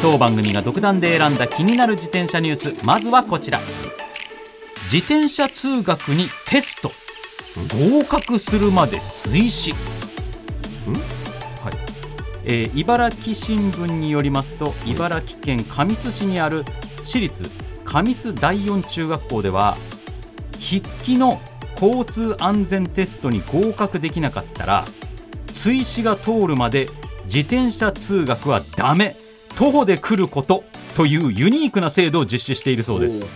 当番組が独断で選んだ気になる自転車ニュース。まずはこちら。自転車通学にテスト。合格するまで追試。はい。えー茨城新聞によりますと茨城県神栖市にある私立神栖第四中学校では筆記の交通安全テストに合格できなかったら追試が通るまで自転車通学はダメ徒歩で来ることというユニークな制度を実施しているそうです。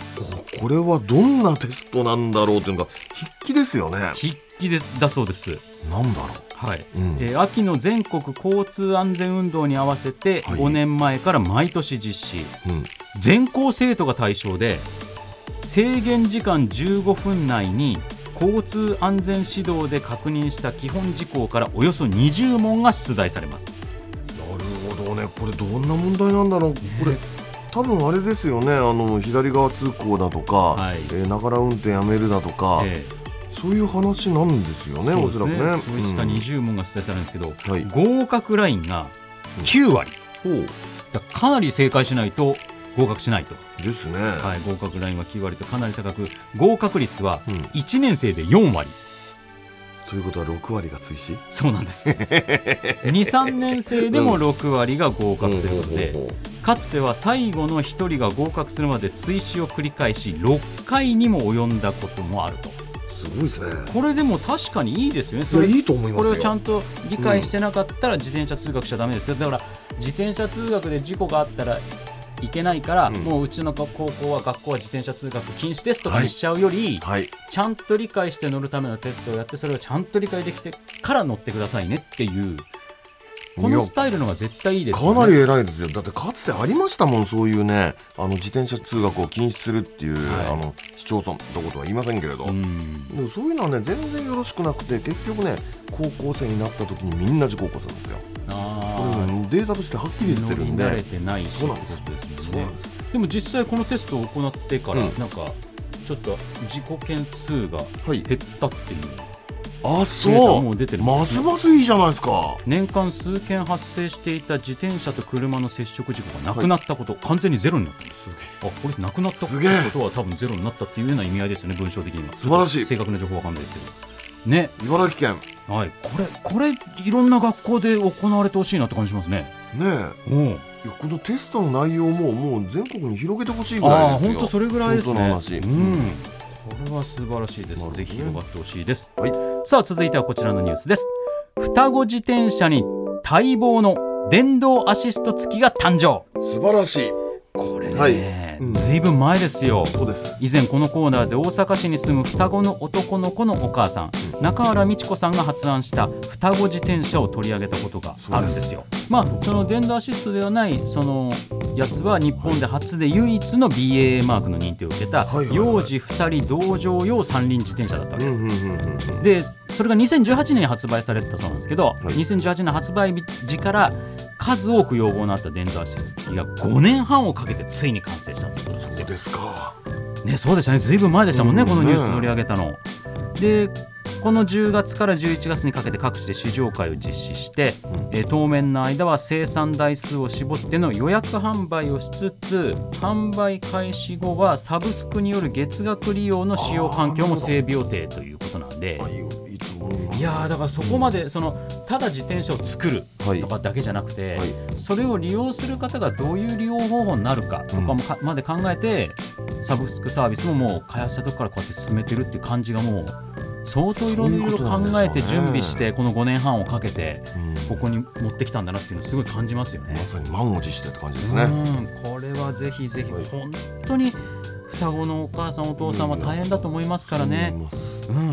おこれはどんなテストなんだろうっていうのが筆記ですよね。筆記でだそうです。なんだろはい。うん。えー秋の全国交通安全運動に合わせてはい。5年前から毎年実施、う、うん、全校生徒が対象で制限時間15分内に交通安全指導で確認した基本事項からおよそ20問が出題されますねこれどんな問題なんだろう？これ多分あれですよね。あの左側通行だとかはい。えーながら運転やめるだとか、えそういう話なんですよえね。おそらくね。そうしたうん。20問が出題されるんですけど、はい。合格ラインが9割、ほう。だからかなり正解しないと合格しないと、ですね、はい、合格ラインは9割とかなり高く合格率はうん。1年生で4割ということは6割が追試？そうなんです。23年生でも6割が合格ということで、かつては最後の1人が合格するまで追試を繰り返し6回にも及んだこともあると。すごいですね。これでも確かにいいですよね。それいやいいと思いますよ。これをちゃんと理解してなかったら自転車通学しちゃダメですよ。だから自転車通学で事故があったらいけないから、うん。もううちの高校は学校は自転車通学禁止ですとかにしちゃうより、はい。ちゃんと理解して乗るためのテストをやってそれをちゃんと理解できてから乗ってくださいねっていうこのスタイルのが絶対いいですよね。かなり偉いですよ。だってかつてありましたもんそういうねあの自転車通学を禁止するっていう、はい。あの市町村どことは言いませんけれど、うん。でもそういうのはね全然よろしくなくて結局ね高校生になった時にみんな事故起こすんですよ。こあれねデータとしてはっきり言ってるんで。慣れてないそうなんです。ですね。なんです。でも実際このテストを行ってから、うん。なんかちょっと自己件数がはい。減ったっていう。あデータそうも出てるますますいいじゃないですか。年間数件発生していた自転車と車の接触事故がなくなったこと、完全にゼロになったんです。あこれなくなったことは多分ゼロになったっていうような意味合いですよね文章的には。素晴らしい。正確な情報わかんないですけど。ね。茨城県。はい。これこれいろんな学校で行われてほしいなって感じしますね。ねえ。おう。いやこのテストの内容ももう全国に広げてほしいぐらああいですよ。本当それぐらいですね。本当の話。うん。これは素晴らしいです、ね。ぜひ広がってほしいです、はい。さあ続いてはこちらのニュースです。双子自転車に待望の電動アシスト付きが誕生。素晴らしい。これね、はいうん。ずいぶん前ですよ。そうです。以前このコーナーで大阪市に住む双子の男の子のお母さん、中原美智子さんが発案した双子自転車を取り上げたことがあるんですよ。まあその電動アシストではないそのやつは日本で初で唯一の BAA マークの認定を受けた幼児2人同乗用三輪自転車だったわけです。でそれが2018年に発売されてたそうなんですけど、い。2018年発売時から数多く要望のあった電動アシスト付きが5年半をかけてついに完成したということなんですよ。そうですかね、そうでしたね、ずいぶん前でしたもんね、うんこのニュース取り上げたの。で、この10月から11月にかけて各地で試乗会を実施して、えー当面の間は生産台数を絞っての予約販売をしつつ、販売開始後はサブスクによる月額利用の使用環境も整備予定ということなんであ。いやーだからそこまでそのただ自転車を作るはい。とかだけじゃなくて、はい。それを利用する方がどういう利用方法になるかとかもか、まで考えてサブスクサービスももう開発したとこからこうやって進めてるっていう感じがもう相当いろいろ考えて準備してこの5年半をかけてうん。ここに持ってきたんだなっていうのをすごい感じますよね。ま。さに満を持してって感じですね。うん。これはぜひぜひはい。本当に双子のお母さんお父さんは大変だと思いますからね。うん、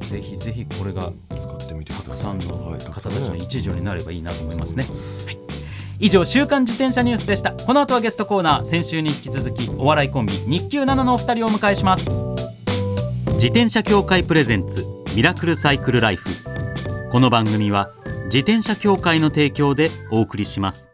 ぜひぜひこれが使ってみてくたくださんのはい方たちの一助になればいいなと思いますね。はい、以上週刊自転車ニュースでした。この後はゲストコーナー先週に引き続きお笑いコンビ日給7のお二人をお迎えします。自転車協会プレゼンツミラクルサイクルライフ。この番組は自転車協会の提供でお送りします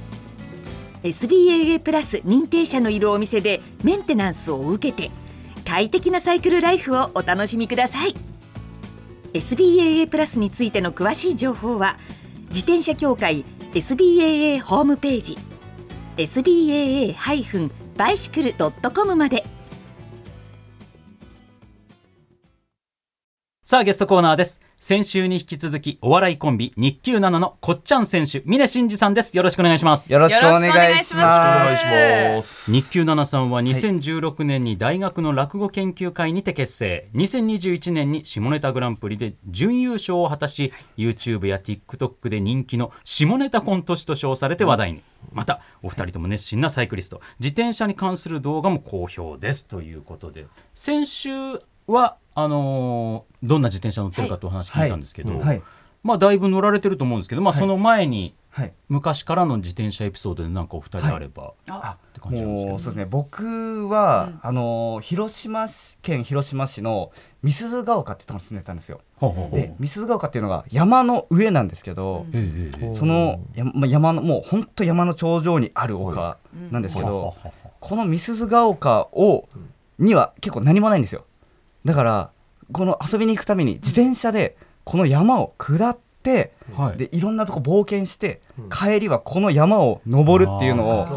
SBAA プラス認定者のいるお店でメンテナンスを受けて快適なサイクルライフをお楽しみください。SBAA プラスについての詳しい情報は自転車協会 SBAA ホームページ SBAA-bicycle.com まで。さあゲストコーナーです。先週に引き続きお笑いコンビ日給7のこっちゃん選手峰真二さんです。よろしくお願いします。よろしくお願いしま。ます。す日給7さんは2016年に大学の落語研究会にて結成、2021年に下ネタグランプリで準優勝を果たし YouTube や TikTok で人気の下ネタコント師と称されて話題に、またお二人とも熱心なサイクリスト。自転車に関する動画も好評です。ということで。先週はあのーどんな自転車乗ってるかとお話聞いたんですけど、はい。まあだいぶ乗られてると思うんですけど、まあ、はいその前にはい。昔からの自転車エピソードでなんかお二人あれば、あって感じなんですけどもうそうですね。僕は、あの広島県広島市の美鈴ヶ丘ってところに住んでたんですよ。ほうほうほうで美鈴ヶ丘っていうのが山の上なんですけど、ええええその山まあ山のもう本当山の頂上にある丘なんですけど、この美鈴ヶ丘をには結構何もないんですよ。だからこの遊びに行くために自転車でこの山を下って、はい。でいろんなとこ冒険して、帰りはこの山を登るっていうのを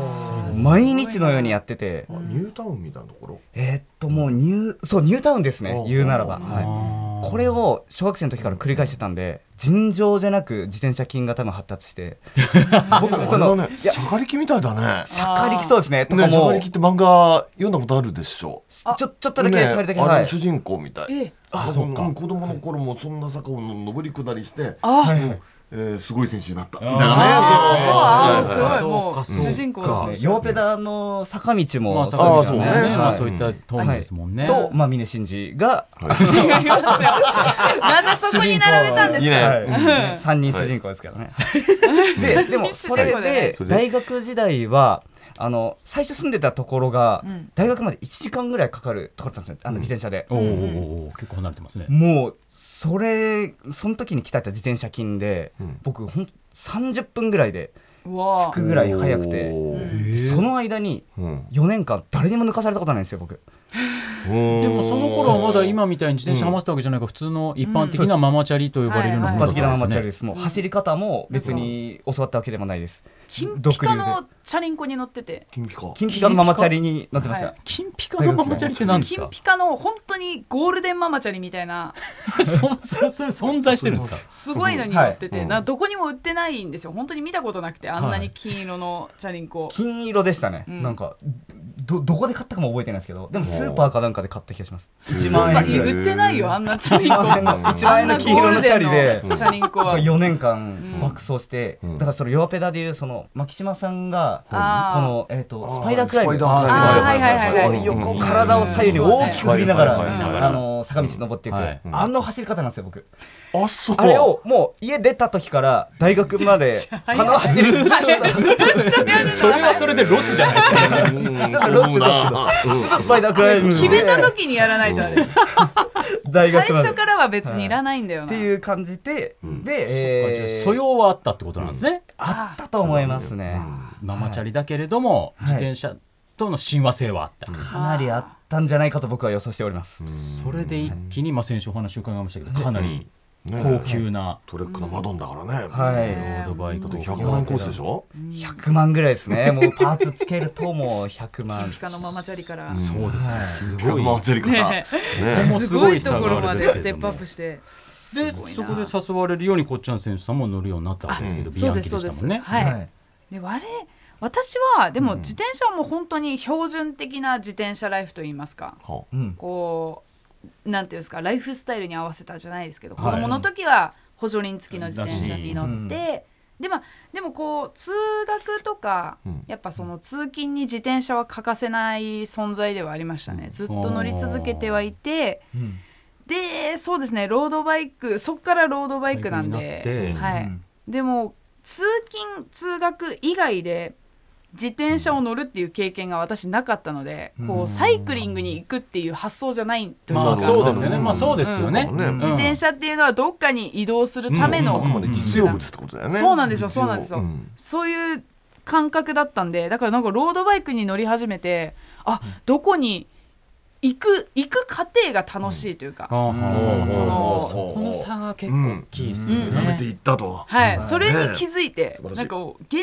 毎日のようにやってて、あニュータウンみたいなところ？えーっともうニューそうニュータウンですねあ言うならば、あはい、これを小学生の時から繰り返してたんで尋常じゃなく自転車筋が多分発達して。僕あそのれだねいやシャカリキみたいだね。しゃかりきそうですね。とかねシャもカリキって漫画読んだことあるでしょ？ちょちょっとだけねしゃかりだけ、はい。あの主人公みたい。えあそうか。ん子供の頃もそんな坂を上り下りしてあはいえーすごい選手になった。みたいなね。そうそうそうすごいもうそうか。主人公そうですね。ヨーペダの坂道まあ、もそうそうね。まあ、はい。そういったトーンですもんね。と、まあ、峰真司が、違い。ますよなぜそこに並べたんですか？はい。3人主人公ですけどね、ででも それで。大学時代はあの最初住んでたところが、ん。大学まで1時間ぐらいかかるところだったんですよ。あの自転車で、おーおーおー結構離れてますね。もうそれその時に鍛えた自転車筋で、ん。僕ほん30分ぐらいで着くぐらい速くてその間にうん。4年間誰にも抜かされたことないんですよ僕。ででもその頃はまだ今みたいに自転車ハマってたわけじゃないから、普通の一般的なママチャリと呼ばれるようなうんものだ一般的なママチャリでです。すもう走り方も別に教わったわけでもないです。金ピカのチャリンコに乗ってて。金ピカ。金ピカのママチャリに乗ってました、はい。金ピカのママチャリって何ですか？金ピカの本当にゴールデンママチャリみたいな。そそそ存在してるんですか？すごいのに乗ってて、はい。などこにも売ってないんですよ。本当に見たことなくてあんなに金色のチャリンコ、金色でしたね、ん。なんかどどこで買ったかも覚えてないですけどでもスーパーかなんかで買った気がします。1スー万まあ円ぐらい売ってないよあんなチャリンコ。1万円の1万円の金色のチャリでチャリンコは。4年間爆走して、うん。だからその弱ペダでいうその巻島さんがこあーの、えー、とスパイダークライム。スパイダークライム。巨体を左右に大きく振りながら、あの坂道登っていく、はい。あの走り方なんですよ僕。あそうあれをもう家出た時から大学まであの走り ずっと それはそれでロスじゃないですか。うんちょっとロスパイダークライムで。決めた時にやらないとあれ 最初からは別にいらないんだよな、っていう感じで、で、えー。素養はあったってことなんですね。あったと思いますね。ママチャリだけれども、い。自転車との親和性はあった、かなりあったんじゃないかと僕は予想しております。それで一気に、まあ、先週お話を伺いましたけどかなりね高級な。トレックのマドンだからね、はい。ロードバイクだって100万円コースでしょ？100万ぐらいですね。もうパーツつけるともう100万。金。ピカのママチャリから、そうですね、すご100い万チェリから。ね。ね。もうすごいところまでステップアップして。でそこで誘われるようにこっちゃん選手さんも乗るようになったわけですけど、ビアンキそうですそうででしたもんね。す。はい、はい。で我私はでも自転車はもう本当に標準的な自転車ライフといいますか。はうん。こうなんていうんですかライフスタイルに合わせたじゃないですけど、はい。子供の時は補助輪付きの自転車に乗うん。って、でまあでもこう通学とか、うん。やっぱその通勤に自転車は欠かせない存在ではありましたね。ずっと乗り続けてはいてうん。でそうですねロードバイクそっからロードバイクなんではい、うん。でも通勤通学以外で自転車を乗るっていう経験が私なかったので、こうサイクリングに行くっていう発想じゃないというか、まあそうですよね、うんまあそうですよね。うん。うん。自転車っていうのはどっかに移動するための、うん。あくまで実用物ってことだよねそうなん。ですよそうなん。ですよん。そういう感覚だったん。でだからなん。かロードバイクに乗り始めてあどこに行く行く過程が楽しいというか、ああそのそこの差が結構大きいですよね。うん。舐めていったと。はい、それに気づいて、なんか現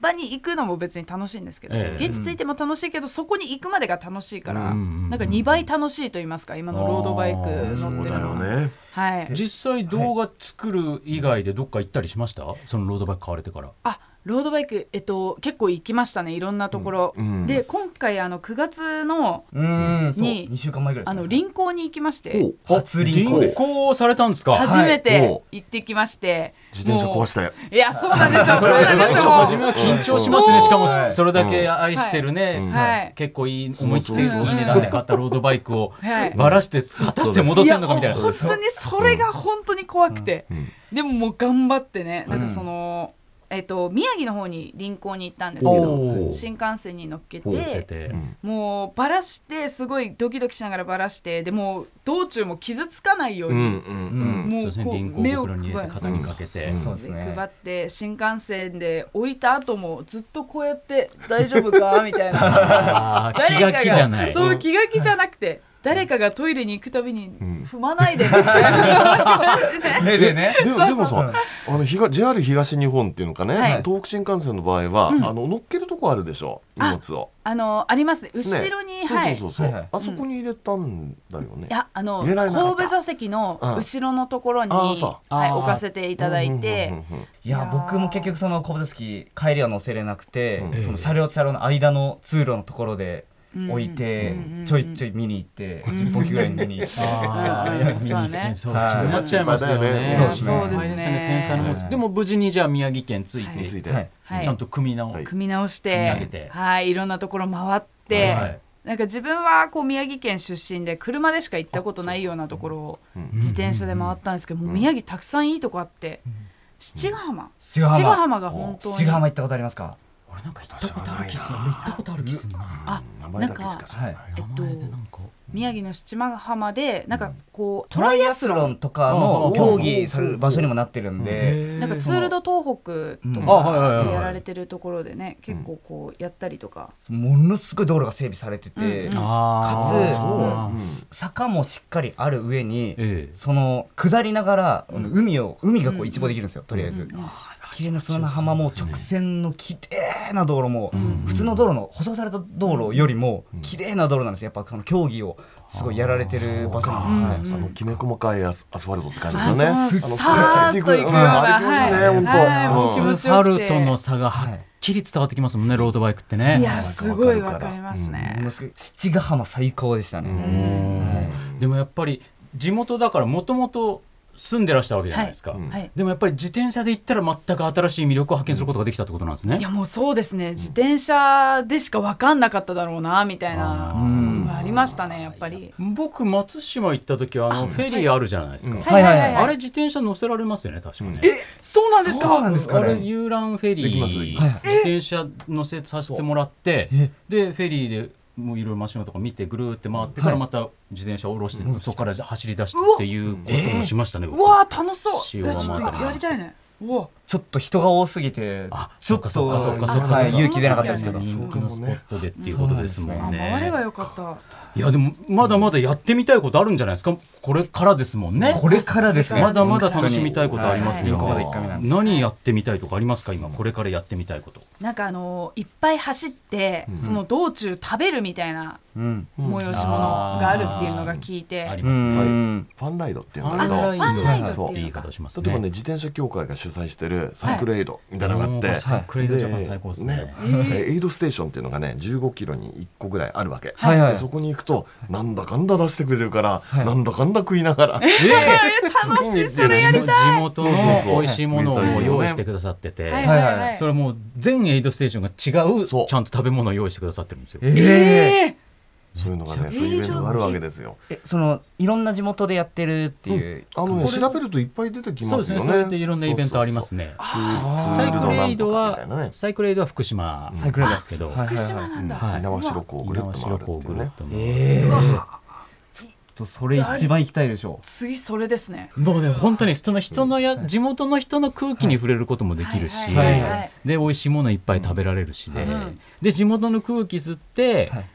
場に行くのも別に楽しいんですけど、ええ現地着いても楽しいけどそこに行くまでが楽しいから、うん。なんか2倍楽しいと言いますか今のロードバイクそうだ乗ってるのね。はい、実際動画作る以外でどっか行ったりしました？そのロードバイク買われてから。あロードバイク、えっと、結構行きましたねいろんなところ、うんうん。で今回あの9月の。に2週間前ぐらい。あの臨港に行きまして。初臨港臨です。行されたんですか？初めはい。て行ってきまして、自転車壊したよ。いやそうなんですよ。それそうなん最初ですよ。初めは緊張しますね。しかもはいそれだけ愛してるね、うん。はい。結構いい思い切っていい値段で買ったロードバイクをはい。ばらして果たして戻せんのかみたいな。や本当にそれが本当に怖くて、うん。でももう頑張ってねなんかその、えっと宮城の方に臨港に行ったんですけおどー新幹線に乗っけててうんもうバラしてすごいドキドキしながらバラしてでもう道中も傷つかないように、うんうんうんもそう。こう目を肩にかけて。うんそうですね。配って新幹線で置いた後もずっとこうやって「大丈夫か?」みたいなあー気が気じゃない。そう気が気じゃなくて誰かがトイレに行くたびにん。踏まないでみたいな感じで。目でね。ででもさあの東 JR 東日本っていうのかね、はい。東北新幹線の場合は、あの乗っけるとこあるでしょ？荷物を。あのありますね。ね後ろに、そうはい。そうそうそう、はいはい。あそこに入れたんだよね。い。やあの入れられなかった後部座席の後ろのところに、はい、置かせていただいて、いや僕も結局その後部座席帰りは乗せれなくて、うん。その車両と車両の間の通路のところで置いて、うんちょいちょい見に行って、10分おきぐらいに見に行って、なっちゃいますよね。そうですね。繊細なもでも無事にじゃあ宮城県着いて、はい。つい。て、ちゃんと組み直、はい。組み直してて。はい。いろんなところ回って、はい。なんか自分はこう宮城県出身で車でしか行ったことないようなところをうん。自転車で回ったんですけど、宮城たくさんいいとこあって、七ヶ浜。七ヶ浜。が本当に。志賀浜行ったことありますか？俺なんか行ったことある気する。行ったことある気するな。あ名前だけしか。えっと宮城の七ヶ浜でなんかこうトライアスロンとかの競技される場所にもなってるんで、なんかツールド東北とかでやられてるところでね結構こうやったりとか、ものすごい道路が整備されてて、かつ坂もしっかりある上に、ええその下りながら、海を海がこう一望できるんですよ、とりあえず。綺麗な砂浜も直線の綺麗な道路も、普通の道路の舗装された道路よりも綺麗な道路なんですよ。やっぱその競技をすごいやられてる場所なんで、はい。あのきめ細かいアスアスファルトって感じですよね。あのさーっといくような。あれ気持ちいいね、はい。本当。はい。もう気うん持ちスファルトの差がはっはいきり伝わってきますもんね、ロードバイクってね。いやすごいわかりますもね七ヶ浜最高でしたね、うん。でもやっぱり地元だからもともと住んでらしたわけじゃないですか。うん。はい。でもやっぱり自転車で行ったら全く新しい魅力を発見することができたってことなんですね。いやもうそうですね。自転車でしか分かんなかっただろうなみたいなありましたねやっぱり。僕松島行った時はあのフェリーあるじゃないですか。うんはいはいはい。あれ自転車乗せられますよね確かね。そうなんですか？そうなんですかあれね遊覧フェリー自転車乗せさせてもらってえ。でフェリーでもういろいろマシンとか見てぐるーって回ってからまた自転車を下ろしてそこから走り出してっていうこともしましたね。僕うわー楽しそう。ちょっとやりたいね。うわちょっと人が多すぎてあちょっとそっかそっかそっかはいそっか。勇気出なかったですけど。そ人気のスポットでっていうことですも。あんね。回ればよかったいやでも。まだまだやってみたいことあるんじゃないですか。これからですも。んね。これからですねまだまだ楽しみたいことありますよ。はいここまで一回目なんで何やってみたいとかありますか今これからやってみたいこと。なんかあのいっぱい走って、その道中食べるみたいなうん催し物があるっていうのが聞いて、うありますね。んファンライドっていうんフだけどァンライドファンライドって言い方をします例えばねね。自転車協会が主催してるサイクルエイドみたいなのがあって、はい。クレイドジャパン最高ですね。エイドステーションっていうのがね15キロに1個ぐらいあるわけ、はいはい。でそこに行くとなんだかんだ出してくれるから、い。なんだかんだ食いながら、楽しい。それやりたい。地元の美味しいものを用意してくださってて、はいはいはいそれもう全エイドステーションが違うちそう。ゃんと食べ物を用意してくださってるんですよ。えー。えそういうのがねそういうイベントがあるわけですよ。えそのいろんな地元でやってるっていうあのね調べるといっぱい出てきそうですね。ますよね。そうやっていろんなイベントありますね。ササイクルエイドみはサイクルエイドは福島。サイクルエイドですけど、はい。福島なんだ、はい。猪苗代湖をぐるっと回るっていうね。えー。ちょっとそれ一番行きたいでしょ次それですね。もうね本当にその人のや地元の人の空気に触れることもできるし、はい。はい。はい。はい。で美味しいものいっぱい食べられるしで、うんで地元の空気吸って、はい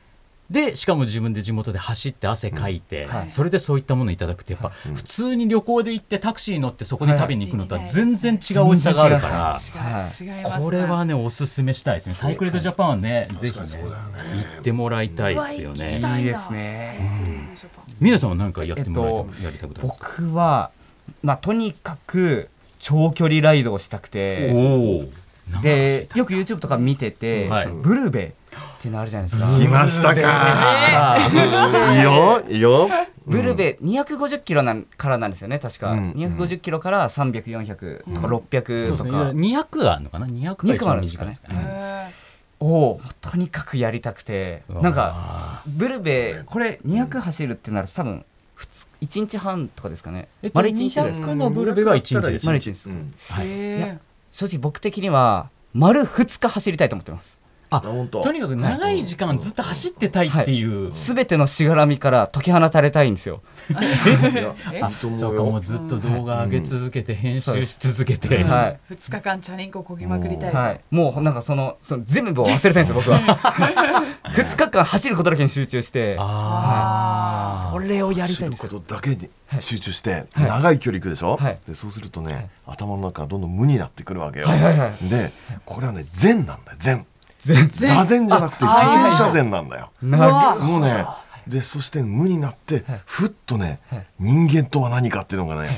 でしかも自分で地元で走って汗かいて、はい。それでそういったものをいただくってやっぱ、普通に旅行で行ってタクシー乗ってそこに食べに行くのとは全然違う美味しさがあるから。これはねおすすめしたいですね。サイクルドジャパンはねぜひね行ってもらいたいですよね。いいですね。皆さんは何かやってもらい,、たいこと。僕はまあとにかく長距離ライドをしたくて。でよく YouTube とか見てて、ブルーベっていうのあるじゃないですか、来ましたか。いいよいいよ。ブルベ250キロなんからなんですよね確か、うん。250キロから300400とか。そう600ですね。とか200あるのかな ?200 が一番短いですかへね。ーをとにかくやりたくて。なんかブルベこれ200走るってなると多分1日半とかですかね。えっと丸1日ぐらいですか200のブルベが1日です。丸一日。です。うん。はい。へ正直僕的には丸2日走りたいと思ってますああ本当。とにかく長い時間ずっと走ってたいっていう。全てのしがらみから解き放たれたいんですよ。そう。うかもようずっと動画上げ続けて編集し続けて、はい。ー2日間チャリンコこぎまくりたい、はい、もうなんかそのその全部を忘れたいんですよ僕は。2日間走ることだけに集中して。あそれをやりたいんですよ。ことだけに集中してはい。長い距離行くでしょ、はい。でそうするとね、頭の中がどんどん無になってくるわけよ、はいはいはい。でこれはね禅なんだよ禅全座禅じゃなくて自転車禅なんだよ。もうねでそして無になってふっとねはい。人間とは何かっていうのがね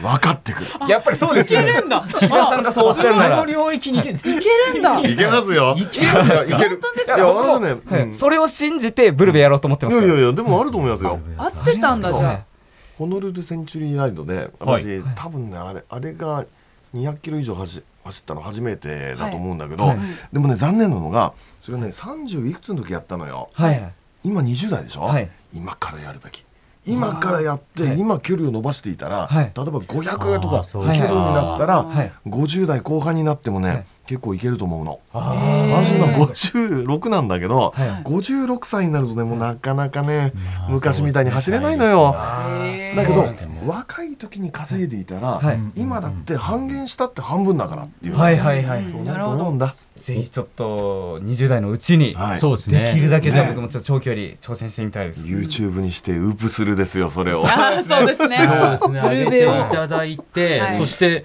分かってくる。やっぱりそうですよね。るんだ。比嘉さんがそうおっしゃるなそのら領域にいけいけるんだ。いけますよ。いけるんですか？いけるいや私ね、うん。それを信じてブルベやろうと思っていますから。やいやいやでもあると思いますよ。合ってたんだじゃあホノルルセンチュリーライドで私、多分ねあれあれが200キロ以上走走ったの初めてだと思うんだけど、はい。でもね残念なのがそれね30いくつの時やったのよ。はい。はい今20代でしょ、はい。今からやるべき。今からやって、はい。今距離を伸ばしていたら、はい。例えば500とかあーそうキロになったら、はい。50代後半になってもね、はい結構いけると思うの。あ私今56なんだけど、はい。56歳になるとねもうなかなかね、昔みたいに走れないのよ。へー。だけど若い時に稼いでいたら、はい。今だって半減したって半分だからっていう、はいはいはい。そうなると思うんだ。ぜひちょっと20代のうちにはい、そうですね。できるだけじゃあ僕もちょっと長距離挑戦してみたいです。YouTube にしてウープするですよそれを。あーそうですね。そうですね。ブ上げていただいて、はい。そして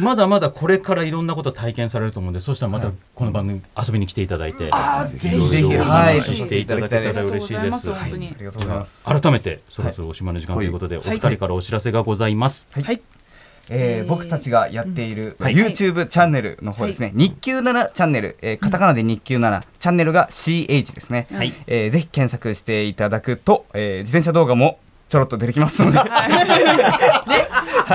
まだまだこれからいろんなこと体験されると思うんでそしたらまたこの番組遊びに来ていただいて、あーぜひぜひ。ははい。い。していただけたら嬉しいです。本当にありがとうございます。改めてそろそろおしまいの時間ということで、お二人からお知らせがございます。はい。えー僕たちがやっているはい。YouTube チャンネルの方ですね、日給7チャンネル、えーカタカナで日給7チャンネルが CH ですね、はい。えーぜひ検索していただくと、えー自転車動画もちょろっと出てきますので、は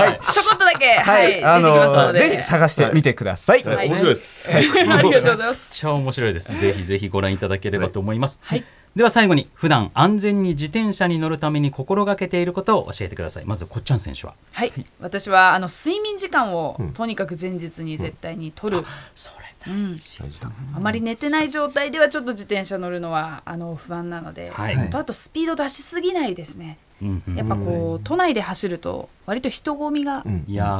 い、ちょこっとだけは、はい。い、あのぜひ探してみてください。はい。面白いです。ありがとうございます。めっちゃ面白いです。ぜひぜひご覧いただければと思います。はい。では最後に普段安全に自転車に乗るために心がけていることを教えてください。まずこっちゃん選手は。はい、私はあの睡眠時間をうん。とにかく前日に絶対に取る、それうん。大事だ。あまり寝てない状態ではちょっと自転車乗るのはあの不安なので、はい。とあとスピード出しすぎないですね。うんうんやっぱこう都内で走ると割と人混みが、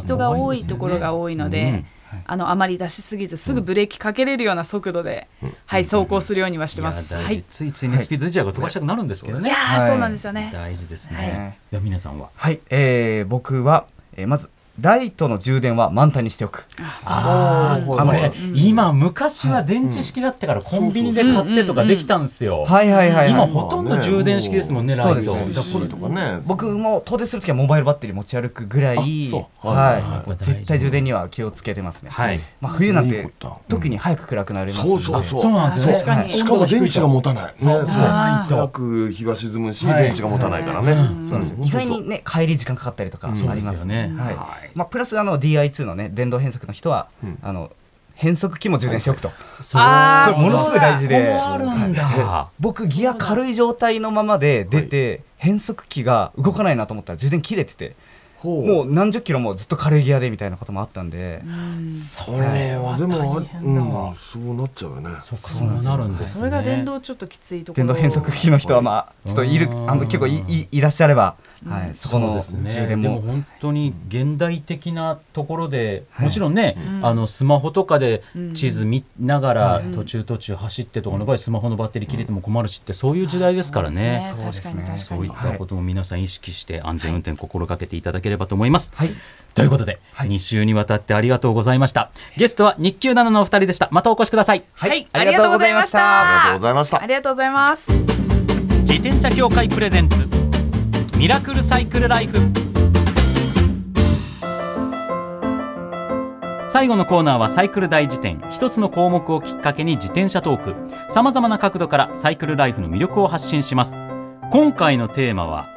人が多いところが多いので、うんあのあまり出しすぎずすぐブレーキかけれるような速度で、はい走行するようにはしてます。はい。ついついねスピード出ちゃうから飛ばしたくなるんですけどね、い。やそうなんですよね。大事ですね、はい。皆さんは。はい、えー、僕は、えーまずライトの充電は満タンにしておく。ああこれ、うん今昔は電池式だったからコンビニで買ってとかできたんですよ、はいはいはい、はい、今ほとんど充電式ですもんね、うんライト。そうです。シーとかね。僕も遠出するときはモバイルバッテリー持ち歩くぐらいあそう。ははいいはい。絶対充電には気をつけてますね、はい。まあ、冬なんて特に早く暗くなりますそうそうそう。そうなんですよね。確かに。しかも電池が持たない。ね。そう。あー早く日が沈むしはい電池が持たないからね。そうなんですよ。意外にね帰り時間かかったりとかあります。すよね、はい。はいまあ、プラスあの DI2 のね電動変速の人は、うん。あの変速機も充電しておくと、そう。あーこれものすごい大事で。ここあるんだ、僕ギア軽い状態のままで出て、変速機が動かないなと思ったら充電切れててもう何十キロもずっと軽いギアでみたいなこともあったんで、それはでもあ大変だ。わ、うんそうなっちゃうよね。そっか。そうなるんですね。それが電動ちょっときついところ。電動変速機の人はまあちょっといるうん。あの結構いいいらっしゃれば、はい、そこのそうですね。充電も。でも本当に現代的なところで、はい。もちろんね、うん。あのスマホとかでうん。地図見ながらはい途中途中走ってとかの場合スマホのバッテリー切れても困るしってそういう時代ですからね。そうですね。そういっ。たことも皆さん意識して安全運転心がけていただければと思います。はい。ということで、はい。2週にわたってありがとうございました。ゲストは日給7のお二人でした。またお越しください。はい、ありがとうございました。ありがとうございました。ありがとうございます。自転車協会プレゼンツミラクルサイクルライフ。最後のコーナーはサイクル大辞典。一つの項目をきっかけに自転車トーク。さまざまな角度からサイクルライフの魅力を発信します。今回のテーマは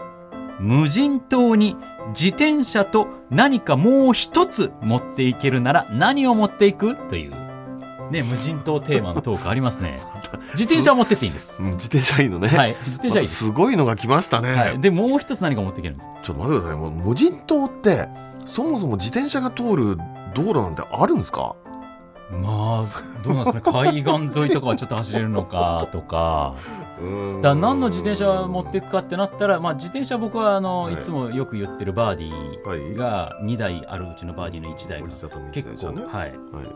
無人島に自転車と何かもう一つ持っていけるなら何を持っていく？という。ね無人島テーマのトークありますね。自転車を持ってっていいんです。うん自転車いいのね。はい自転車いいです。すごいのが来ましたね、はい、でもう一つ何か持っていけるんです。ちょっと待ってください。もう無人島ってそもそも自転車が通る道路なんてあるんですか？まあどうなんですかね。海岸沿いとかはちょっと走れるのかとか。うんだ何の自転車を持っていくかってなったら、まあ、自転車僕はあの、はい。い、つもよく言ってるバーディはい。ーが2台あるうちのバーディーの1台が結構、はい、はい。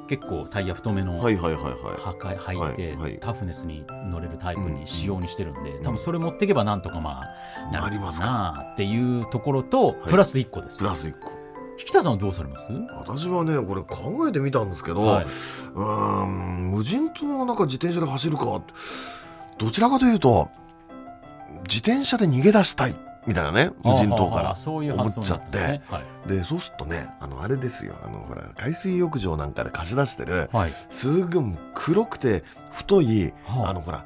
結構タイヤ太めのはいはいはいはい。はか履い。て、はいはい。タフネスに乗れるタイプうん。に仕様にしてるんで、多分それ持っていけばなんとかまあなるかなりますかなっていうところと、プラス1個です。プラス1個。引田さんはどうされます？私はねこれ考えてみたんですけど、はい。うーん無人島の中自転車で走るかどちらかというと自転車で逃げ出したいみたいなね無人島からああああそういう発想になったんですねはい。でそうするとねあのあれですよ。あのほら海水浴場なんかで貸し出してるはい。すぐ黒くて太い、はあ。あのほら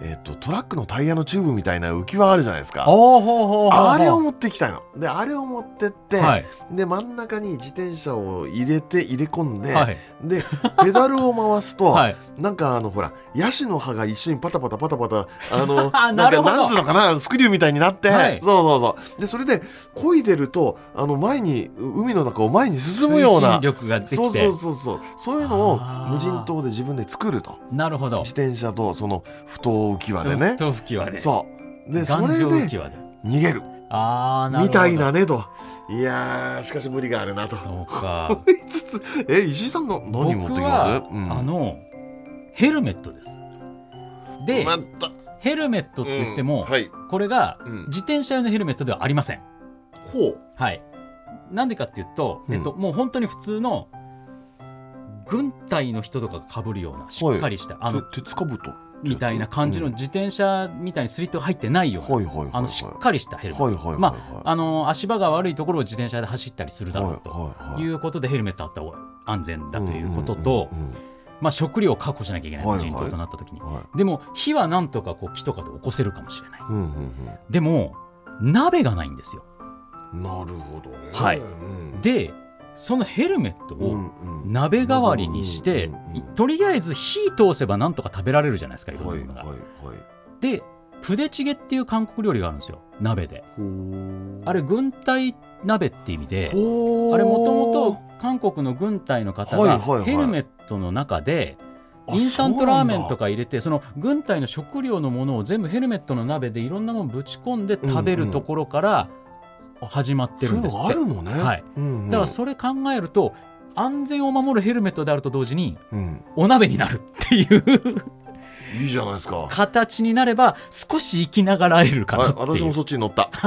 えっ、とトラックのタイヤのチューブみたいな浮き輪あるじゃないですか。あれを持っていきたいの。であれを持ってって、はい。で真ん中に自転車を入れて入れ込んで、はい。で ペダルを回すと、はい。なんかあのほらヤシの葉が一緒にパタパタパタパタあの なるほど。かなんつうのかなスクリューみたいになって、はい。そうそうそう。でそれで漕いでるとあの前に海の中を前に進むような。推進力ができて。そうそうそうそう。そういうのを無人島で自分で作ると。なるほど。自転車とその太浮き輪でね。太吹き輪で。そう。でそ頑れで。逃げる。ああなるほど。みたいなねと。いやーしかし無理があるなと。そうか。つつ。え石井さんの何持ってきます、うん。あのヘルメットです。で、また。ヘルメットって言っても、うんはい。これがうん。自転車用のヘルメットではありません。ほう。はい。なんでかっていうと、うん。えっと、もう本当に普通の軍隊の人とかがかぶるようなしっかりした、あのて鉄かぶと？みたいな感じのうん自転車みたいにスリットが入ってないような、あのしっかりしたヘルメット、まああの足場が悪いところを自転車で走ったりするだろうとはいうことでヘルメットあった方が安全だということと、うんうんうんまあ、食料を確保しなきゃいけないはいはい。無人島となった時に、うんはでも火はなんとかこう木とかで起こせるかもしれない。いうんうん。でも鍋がないんですよ。うんなるほどね。はい。うん。でそのヘルメットをうんうん。鍋代わりにして、うんうんうんとりあえず火通せばなんとか食べられるじゃないですかいろんなものが、でプデチゲっていう韓国料理があるんですよ鍋で。あれ軍隊鍋って意味であれもともと韓国の軍隊の方がヘルメットの中であインスタントラーメンとか入れてその軍隊の食料のものを全部ヘルメットの鍋でいろんなものぶち込んで食べるところから始まってるんですって。そういうのがあるのね。はい。うんうん。だからそれ考えると安全を守るヘルメットであると同時にうん。お鍋になるっていう いいじゃないですか。形になれば少し生きながらえるかなはい私もそっちに乗った。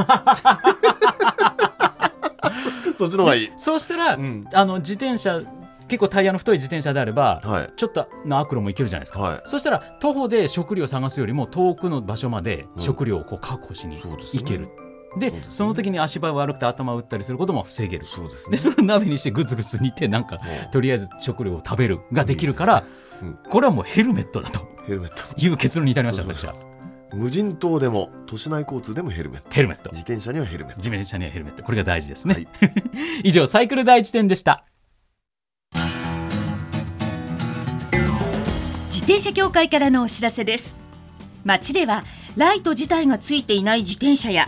そっちの方がいい。そうしたら、うん。あの自転車結構タイヤの太い自転車であれば、はい。ちょっとの悪路も行けるじゃないですか、はい。そしたら徒歩で食料を探すよりも遠くの場所までうん食料をこう確保しに行ける、うですね。その時に足場悪くて頭を打ったりすることも防げる。そうですね。でそれを鍋にしてグツグツ煮てなんかう。んとりあえず食料を食べるができるから、うん。これはもうヘルメットだと。ヘルメット。いう結論に至りました私は。無人島でも都市内交通でもヘルメット。ヘルメット。自転車にはヘルメット。自転車にはヘルメット。これが大事ですね、はい。以上サイクル第一点でした。自転車協会からのお知らせです。街ではライト自体がついていない自転車や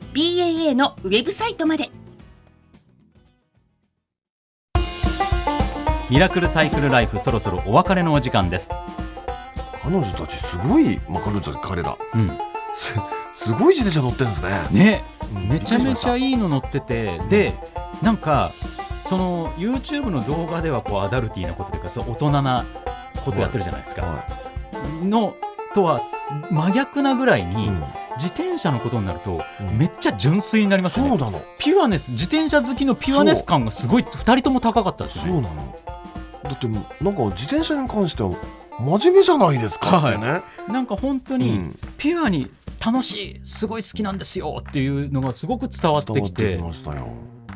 BAA のウェブサイトまで。ミラクルサイクルライフそろそろお別れのお時間です。彼女たちすごい、まあ、彼女たち彼ら。うん。すすごい自転車乗ってるんですね。ね。うんめちゃめちゃいいの乗っててでなんかその YouTube の動画ではこうアダルティーなことというかそう大人なことやってるじゃないですか、はのとは真逆なぐらいいに、うん。自転車のことになると、うん。めっちゃ純粋になりますよね。そうなの。ピュアネス自転車好きのピュアネス感がすごい2人とも高かったですよね。そうなの。だってなんか自転車に関しては真面目じゃないですかってね、なんか本当にうん。ピュアに楽しいすごい好きなんですよっていうのがすごく伝わってきて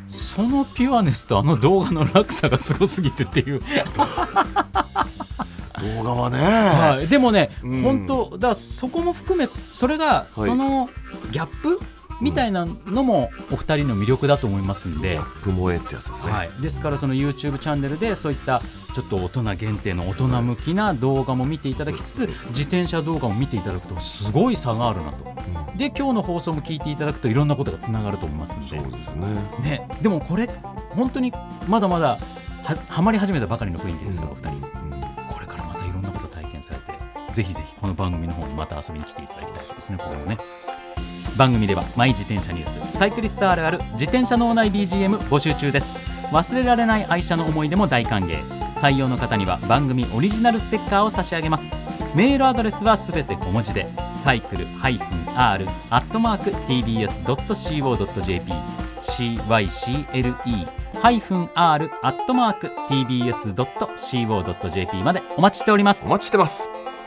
そのピュアネスとあの動画の落差がすごすぎてっていう、動画はね、はい、でもね、うん。本当だそこも含めそれがはい。そのギャップみたいなのもお二人の魅力だと思いますんで、プ萌えってやつですね、はい、ですからその YouTube チャンネルでそういったちょっと大人限定の大人向きな動画も見ていただきつつ自転車動画も見ていただくとすごい差があるなと。で今日の放送も聞いていただくといろんなことがつながると思いますんで。そうですね。ね、でもこれ本当にまだまだははまり始めたばかりの雰囲気ですから、うん。お二人。これからまたいろんなことを体験されてぜひぜひこの番組の方にまた遊びに来ていただきたいですねここもね番組ではマイ自転車ニュースサイクリストあるある自転車脳内 BGM 募集中です。忘れられない愛車の思い出も大歓迎。採用の方には番組オリジナルステッカーを差し上げます。メールアドレスはすべて小文字でサイクル -r-tbs.co.jp cycle-r-tbs.co.jp までお待ちしております。お待ちしてます。